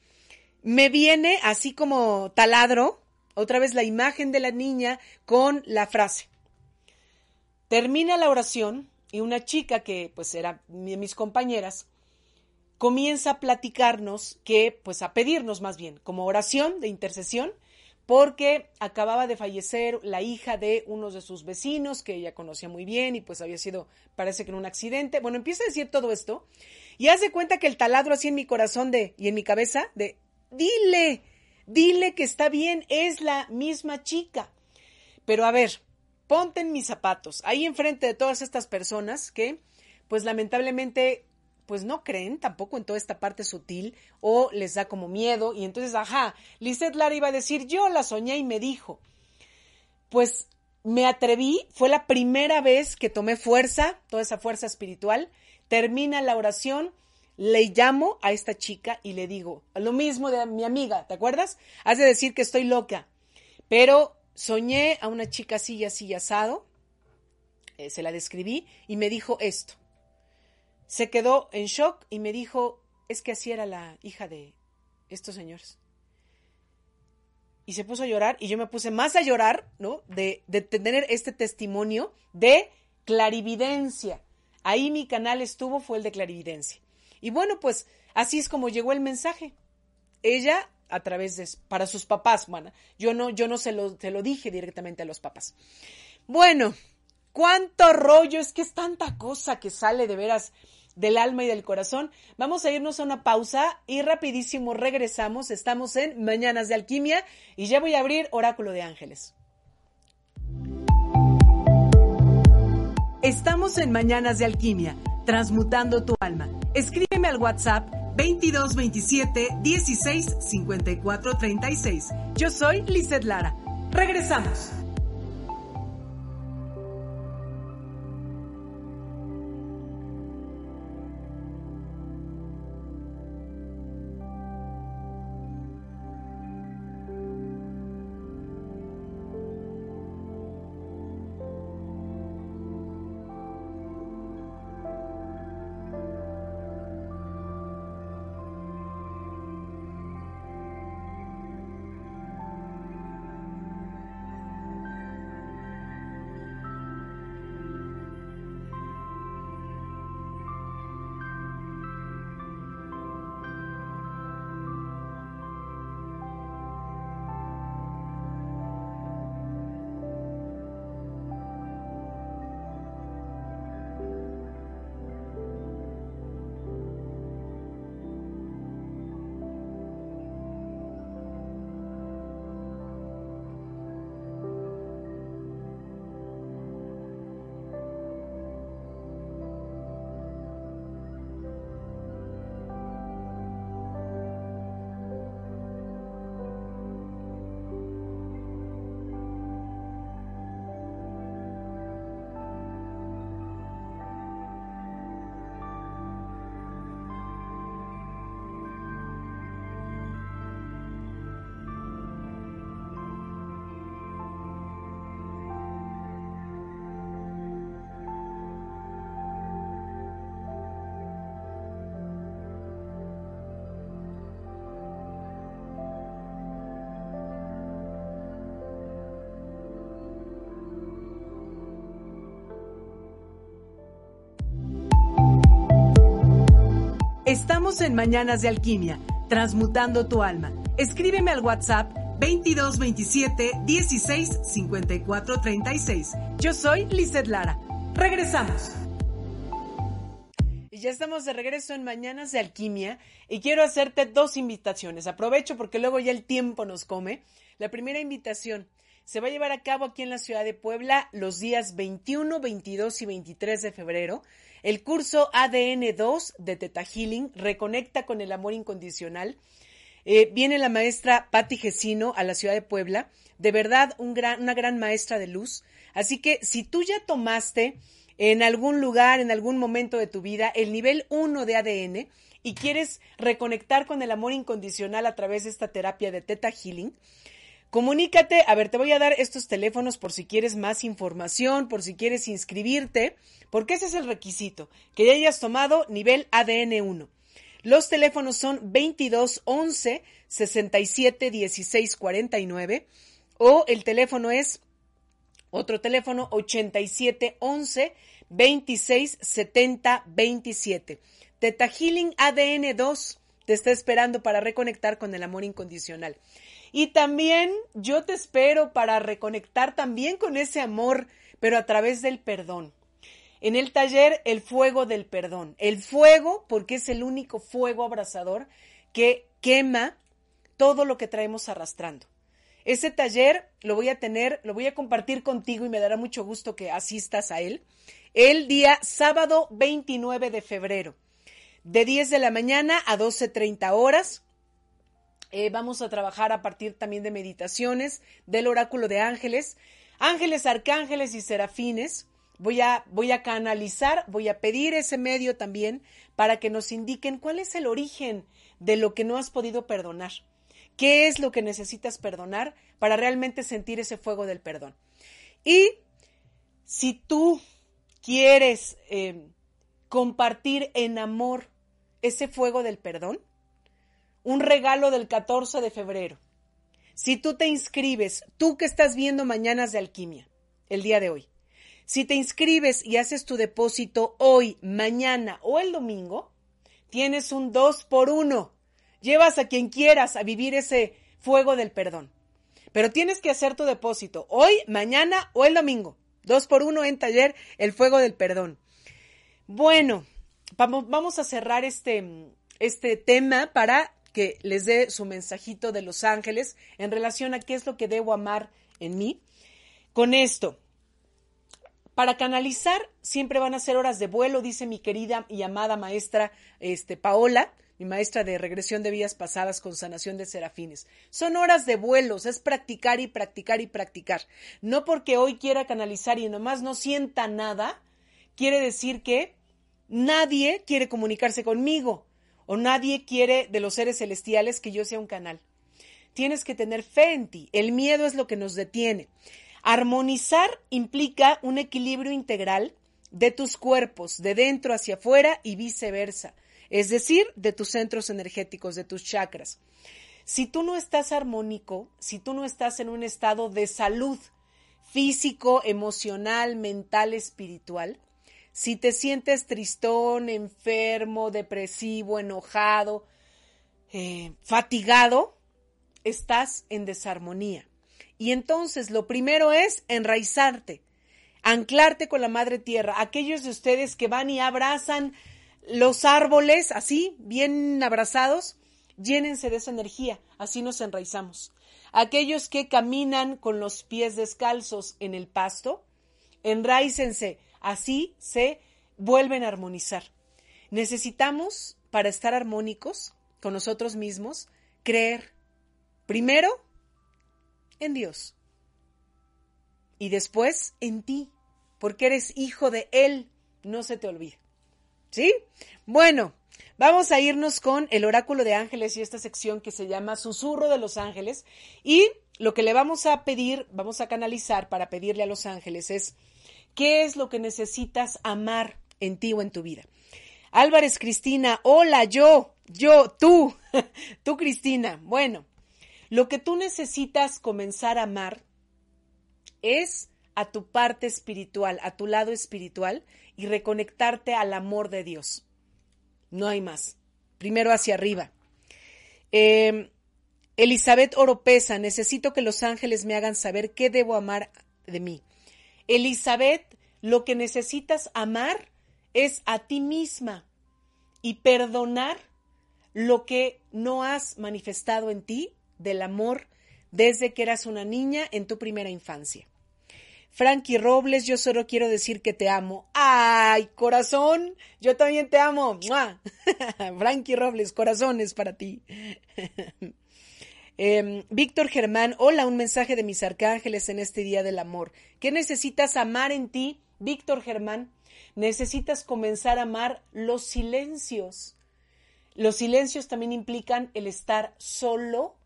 Me viene así como taladro, otra vez la imagen de la niña con la frase. Termina la oración y una chica que pues era de mis compañeras comienza a platicarnos que pues a pedirnos más bien como oración de intercesión porque acababa de fallecer la hija de uno de sus vecinos que ella conocía muy bien y pues había sido parece que en un accidente. Bueno, empieza a decir todo esto y hace cuenta que el taladro así en mi corazón de y en mi cabeza de dile, dile que está bien, es la misma chica. Pero a ver, ponte mis zapatos, ahí enfrente de todas estas personas que, pues lamentablemente, pues no creen tampoco en toda esta parte sutil o les da como miedo. Y entonces, ajá, Lizeth Lara iba a decir, yo la soñé y me dijo, pues me atreví, fue la primera vez que tomé fuerza, toda esa fuerza espiritual, termina la oración, le llamo a esta chica y le digo, lo mismo de mi amiga, ¿te acuerdas? Has de decir que estoy loca, pero soñé a una chica así y así asado, eh, se la describí y me dijo esto. Se quedó en shock y me dijo, es que así era la hija de estos señores. Y se puso a llorar y yo me puse más a llorar, ¿no? De, de tener este testimonio de clarividencia. Ahí mi canal estuvo, fue el de clarividencia. Y bueno, pues así es como llegó el mensaje. Ella a través de para sus papás, bueno, yo no yo no se lo, se lo dije directamente a los papás. Bueno, cuánto rollo, es que es tanta cosa que sale de veras del alma y del corazón. Vamos a irnos a una pausa y rapidísimo regresamos. Estamos en Mañanas de Alquimia y ya voy a abrir Oráculo de Ángeles. Estamos en Mañanas de Alquimia, transmutando tu alma. Escríbeme al WhatsApp 22 27 16 54 36. Yo soy Lizeth Lara. Regresamos. Estamos en Mañanas de Alquimia, transmutando tu alma. Escríbeme al WhatsApp 2227 16 54 36. Yo soy Lizeth Lara. Regresamos. Y ya estamos de regreso en Mañanas de Alquimia y quiero hacerte dos invitaciones. Aprovecho porque luego ya el tiempo nos come. La primera invitación se va a llevar a cabo aquí en la ciudad de Puebla los días 21, 22 y 23 de febrero. El curso ADN 2 de Teta Healing reconecta con el amor incondicional. Eh, viene la maestra Patti Gesino a la ciudad de Puebla. De verdad, una gran maestra de luz. Así que si tú ya tomaste en algún lugar, en algún momento de tu vida, el nivel 1 de ADN y quieres reconectar con el amor incondicional a través de esta terapia de Teta Healing, Comunícate, a ver, te voy a dar estos teléfonos por si quieres más información, por si quieres inscribirte, porque ese es el requisito, que ya hayas tomado nivel ADN 1. Los teléfonos son 22 11 67 16 49 o el teléfono es otro teléfono 87 11 26 70 27. Teta Healing ADN 2 te está esperando para reconectar con el amor incondicional. Y también yo te espero para reconectar también con ese amor, pero a través del perdón. En el taller, el fuego del perdón. El fuego, porque es el único fuego abrasador que quema todo lo que traemos arrastrando. Ese taller lo voy a tener, lo voy a compartir contigo y me dará mucho gusto que asistas a él. El día sábado 29 de febrero, de 10 de la mañana a 12.30 horas. Eh, vamos a trabajar a partir también de meditaciones del oráculo de ángeles, ángeles, arcángeles y serafines. Voy a, voy a canalizar, voy a pedir ese medio también para que nos indiquen cuál es el origen de lo que no has podido perdonar. ¿Qué es lo que necesitas perdonar para realmente sentir ese fuego del perdón? Y si tú quieres eh, compartir en amor ese fuego del perdón, un regalo del 14 de febrero. Si tú te inscribes, tú que estás viendo Mañanas de Alquimia, el día de hoy, si te inscribes y haces tu depósito hoy, mañana o el domingo, tienes un 2 por 1. Llevas a quien quieras a vivir ese fuego del perdón. Pero tienes que hacer tu depósito hoy, mañana o el domingo. 2 por 1 en taller, el fuego del perdón. Bueno, vamos, a cerrar este, este tema para que les dé su mensajito de los ángeles en relación a qué es lo que debo amar en mí. Con esto, para canalizar siempre van a ser horas de vuelo, dice mi querida y amada maestra este, Paola, mi maestra de regresión de vías pasadas con sanación de serafines. Son horas de vuelos, es practicar y practicar y practicar. No porque hoy quiera canalizar y nomás no sienta nada, quiere decir que nadie quiere comunicarse conmigo o nadie quiere de los seres celestiales que yo sea un canal. Tienes que tener fe en ti. El miedo es lo que nos detiene. Armonizar implica un equilibrio integral de tus cuerpos, de dentro hacia afuera y viceversa, es decir, de tus centros energéticos, de tus chakras. Si tú no estás armónico, si tú no estás en un estado de salud físico, emocional, mental, espiritual, si te sientes tristón, enfermo, depresivo, enojado, eh, fatigado, estás en desarmonía. Y entonces lo primero es enraizarte, anclarte con la madre tierra. Aquellos de ustedes que van y abrazan los árboles así, bien abrazados, llénense de esa energía, así nos enraizamos. Aquellos que caminan con los pies descalzos en el pasto, enraícense Así se vuelven a armonizar. Necesitamos, para estar armónicos con nosotros mismos, creer primero en Dios y después en ti, porque eres hijo de Él, no se te olvide. ¿Sí? Bueno, vamos a irnos con el oráculo de ángeles y esta sección que se llama Susurro de los ángeles y lo que le vamos a pedir, vamos a canalizar para pedirle a los ángeles es ¿Qué es lo que necesitas amar en ti o en tu vida? Álvarez Cristina, hola, yo, yo, tú, tú Cristina. Bueno, lo que tú necesitas comenzar a amar es a tu parte espiritual, a tu lado espiritual y reconectarte al amor de Dios. No hay más. primero hacia arriba. Eh, Elizabeth Oropesa, necesito que los ángeles me hagan saber qué debo amar de mí. Elizabeth, lo que necesitas amar es a ti misma y perdonar lo que no has manifestado en ti del amor desde que eras una niña en tu primera infancia. Frankie Robles, yo solo quiero decir que te amo. ¡Ay, corazón! Yo también te amo. Frankie Robles, corazones para ti. Em, Víctor Germán, hola, un mensaje de mis arcángeles en este día del amor. ¿Qué necesitas amar en ti, Víctor Germán? Necesitas comenzar a amar los silencios. Los silencios también implican el estar solo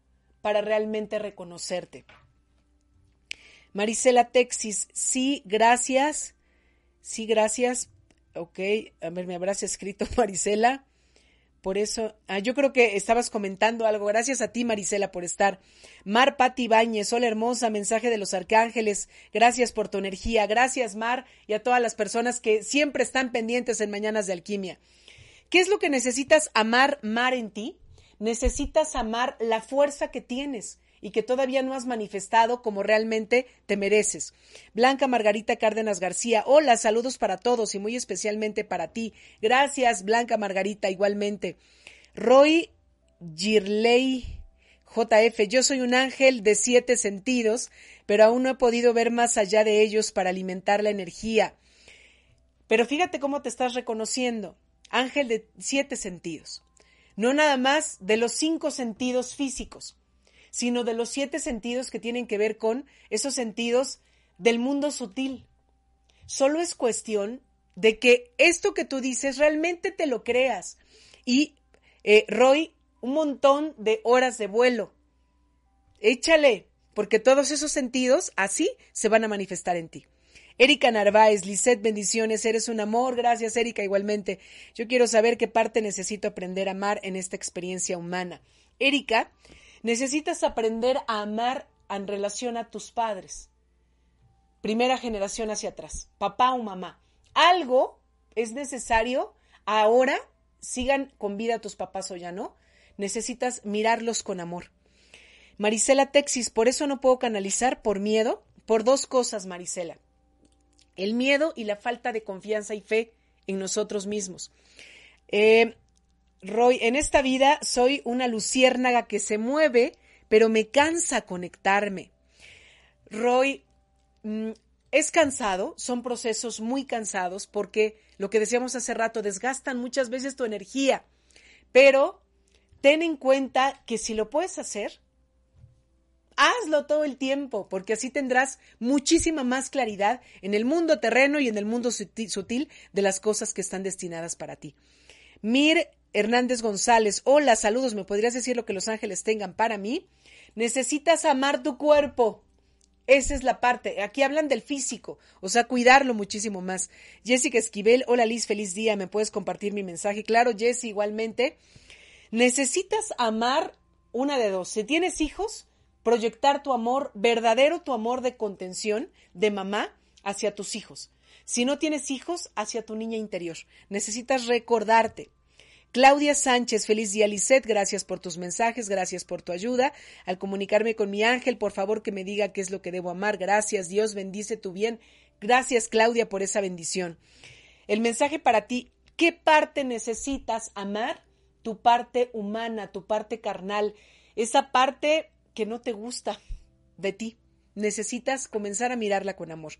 para realmente reconocerte. Marisela Texis, sí, gracias. Sí, gracias. Ok, a ver, me habrás escrito Marisela. Por eso, ah, yo creo que estabas comentando algo. Gracias a ti, Marisela, por estar. Mar Pati Bañez, hola hermosa, mensaje de los arcángeles. Gracias por tu energía. Gracias, Mar, y a todas las personas que siempre están pendientes en Mañanas de Alquimia. ¿Qué es lo que necesitas amar, Mar, en ti? Necesitas amar la fuerza que tienes y que todavía no has manifestado como realmente te mereces. Blanca Margarita Cárdenas García, hola, saludos para todos y muy especialmente para ti. Gracias, Blanca Margarita, igualmente. Roy Girley JF, yo soy un ángel de siete sentidos, pero aún no he podido ver más allá de ellos para alimentar la energía. Pero fíjate cómo te estás reconociendo. Ángel de siete sentidos. No nada más de los cinco sentidos físicos sino de los siete sentidos que tienen que ver con esos sentidos del mundo sutil. Solo es cuestión de que esto que tú dices realmente te lo creas. Y, eh, Roy, un montón de horas de vuelo. Échale, porque todos esos sentidos así se van a manifestar en ti. Erika Narváez, Lisette, bendiciones, eres un amor, gracias Erika igualmente. Yo quiero saber qué parte necesito aprender a amar en esta experiencia humana. Erika Necesitas aprender a amar en relación a tus padres. Primera generación hacia atrás, papá o mamá. Algo es necesario ahora, sigan con vida tus papás o ya no, necesitas mirarlos con amor. Marisela Texis, por eso no puedo canalizar por miedo, por dos cosas, Marisela. El miedo y la falta de confianza y fe en nosotros mismos. Eh, Roy, en esta vida soy una luciérnaga que se mueve, pero me cansa conectarme. Roy, mm, es cansado, son procesos muy cansados porque lo que decíamos hace rato, desgastan muchas veces tu energía, pero ten en cuenta que si lo puedes hacer, hazlo todo el tiempo, porque así tendrás muchísima más claridad en el mundo terreno y en el mundo sutil de las cosas que están destinadas para ti. Mir Hernández González, hola, saludos, ¿me podrías decir lo que los ángeles tengan para mí? Necesitas amar tu cuerpo. Esa es la parte. Aquí hablan del físico, o sea, cuidarlo muchísimo más. Jessica Esquivel, hola Liz, feliz día, ¿me puedes compartir mi mensaje? Claro, Jessy, igualmente. Necesitas amar una de dos. Si tienes hijos, proyectar tu amor, verdadero tu amor de contención de mamá hacia tus hijos. Si no tienes hijos, hacia tu niña interior. Necesitas recordarte Claudia Sánchez, feliz día, Lisette. Gracias por tus mensajes, gracias por tu ayuda. Al comunicarme con mi ángel, por favor que me diga qué es lo que debo amar. Gracias, Dios bendice tu bien. Gracias, Claudia, por esa bendición. El mensaje para ti, ¿qué parte necesitas amar? Tu parte humana, tu parte carnal, esa parte que no te gusta de ti. Necesitas comenzar a mirarla con amor.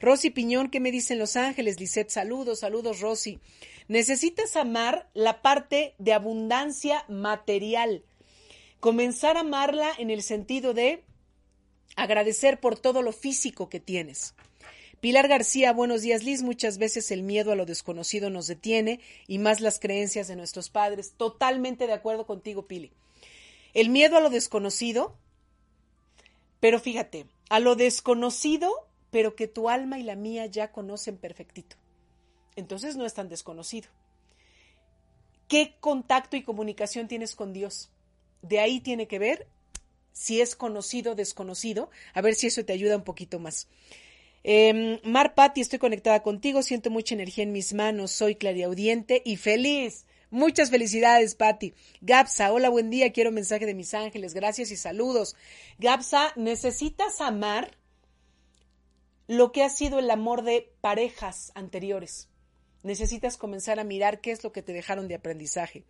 Rosy Piñón, ¿qué me dicen Los Ángeles? Lisette, saludos, saludos, Rosy. Necesitas amar la parte de abundancia material. Comenzar a amarla en el sentido de agradecer por todo lo físico que tienes. Pilar García, buenos días Liz. Muchas veces el miedo a lo desconocido nos detiene y más las creencias de nuestros padres. Totalmente de acuerdo contigo, Pili. El miedo a lo desconocido pero fíjate, a lo desconocido, pero que tu alma y la mía ya conocen perfectito. Entonces no es tan desconocido. ¿Qué contacto y comunicación tienes con Dios? De ahí tiene que ver si es conocido o desconocido, a ver si eso te ayuda un poquito más. Eh, Mar Patti, estoy conectada contigo, siento mucha energía en mis manos, soy clariaudiente y feliz. Muchas felicidades, Patti. Gapsa, hola, buen día. Quiero mensaje de mis ángeles. Gracias y saludos. Gapsa, necesitas amar lo que ha sido el amor de parejas anteriores. Necesitas comenzar a mirar qué es lo que te dejaron de aprendizaje.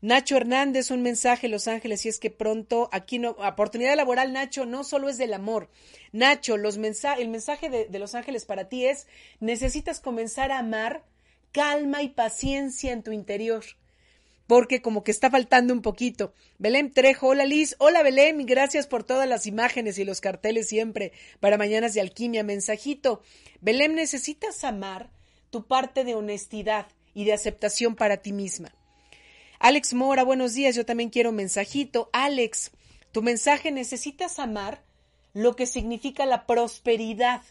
Nacho Hernández, un mensaje, Los Ángeles, y es que pronto aquí no, oportunidad laboral, Nacho, no solo es del amor. Nacho, los el mensaje de, de Los Ángeles para ti es, necesitas comenzar a amar calma y paciencia en tu interior porque como que está faltando un poquito. Belén Trejo, hola Liz, hola Belén, gracias por todas las imágenes y los carteles siempre para Mañanas de Alquimia. Mensajito, Belén, necesitas amar tu parte de honestidad y de aceptación para ti misma. Alex Mora, buenos días, yo también quiero mensajito. Alex, tu mensaje necesitas amar lo que significa la prosperidad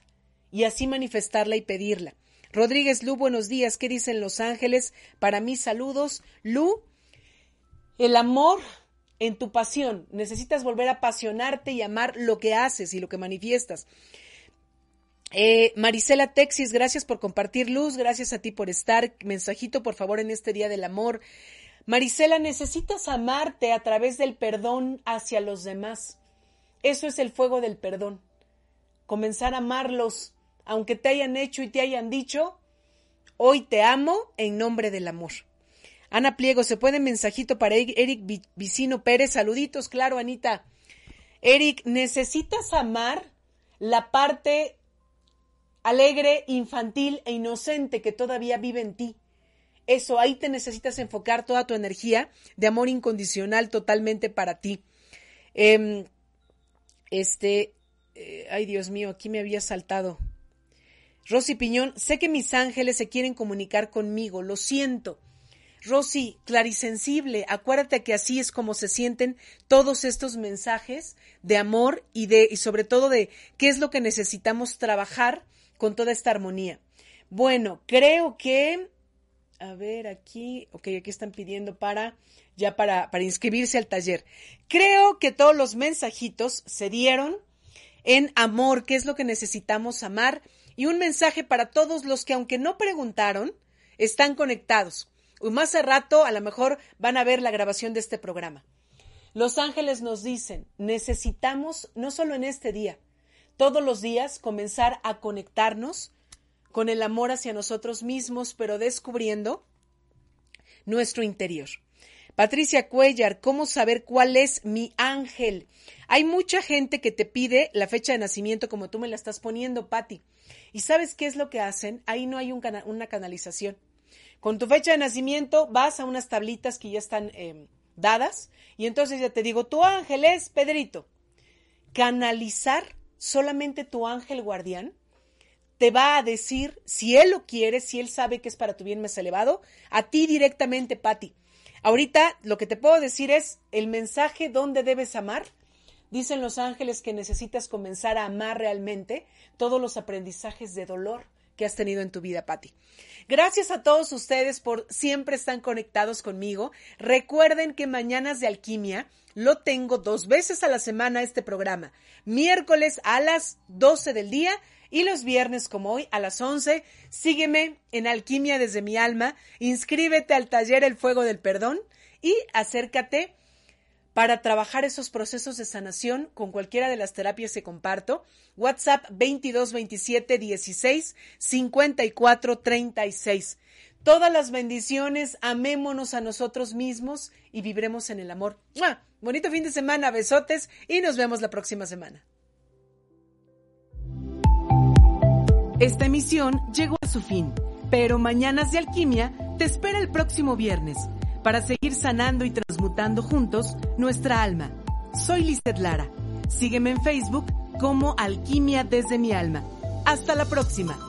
y así manifestarla y pedirla. Rodríguez Lu, buenos días. ¿Qué dicen Los Ángeles? Para mí, saludos. Lu, el amor en tu pasión. Necesitas volver a apasionarte y amar lo que haces y lo que manifiestas. Eh, Marisela Texis, gracias por compartir luz, gracias a ti por estar. Mensajito, por favor, en este Día del Amor. Marisela, necesitas amarte a través del perdón hacia los demás. Eso es el fuego del perdón. Comenzar a amarlos, aunque te hayan hecho y te hayan dicho, hoy te amo en nombre del amor. Ana Pliego, ¿se puede mensajito para Eric Vicino Pérez? Saluditos, claro, Anita. Eric, necesitas amar la parte alegre, infantil e inocente que todavía vive en ti. Eso, ahí te necesitas enfocar toda tu energía de amor incondicional totalmente para ti. Em, este, eh, ay Dios mío, aquí me había saltado. Rosy Piñón, sé que mis ángeles se quieren comunicar conmigo, lo siento. Rosy, clarisensible, acuérdate que así es como se sienten todos estos mensajes de amor y de y sobre todo de qué es lo que necesitamos trabajar con toda esta armonía. Bueno, creo que a ver, aquí, ok, aquí están pidiendo para, ya para, para inscribirse al taller. Creo que todos los mensajitos se dieron en amor, que es lo que necesitamos amar, y un mensaje para todos los que, aunque no preguntaron, están conectados. Y más a rato, a lo mejor van a ver la grabación de este programa. Los ángeles nos dicen, necesitamos, no solo en este día, todos los días comenzar a conectarnos con el amor hacia nosotros mismos, pero descubriendo nuestro interior. Patricia Cuellar, ¿cómo saber cuál es mi ángel? Hay mucha gente que te pide la fecha de nacimiento como tú me la estás poniendo, Patti. ¿Y sabes qué es lo que hacen? Ahí no hay una canalización. Con tu fecha de nacimiento vas a unas tablitas que ya están em, dadas y entonces ya te digo, tu ángel es Pedrito. Canalizar solamente tu ángel guardián te va a decir si él lo quiere, si él sabe que es para tu bien más elevado, a ti directamente, Patti. Ahorita lo que te puedo decir es el mensaje donde debes amar. Dicen los ángeles que necesitas comenzar a amar realmente todos los aprendizajes de dolor que has tenido en tu vida, Patti. Gracias a todos ustedes por siempre estar conectados conmigo. Recuerden que Mañanas de Alquimia lo tengo dos veces a la semana este programa. Miércoles a las 12 del día y los viernes como hoy a las 11, sígueme en Alquimia desde mi alma, inscríbete al taller El Fuego del Perdón y acércate para trabajar esos procesos de sanación con cualquiera de las terapias que comparto. WhatsApp 22 27 16 54 36. Todas las bendiciones, amémonos a nosotros mismos y vibremos en el amor. Bonito fin de semana, besotes y nos vemos la próxima semana. Esta emisión llegó a su fin, pero Mañanas de Alquimia te espera el próximo viernes para seguir sanando y transmutando juntos nuestra alma. Soy Lizeth Lara. Sígueme en Facebook como Alquimia desde mi alma. Hasta la próxima.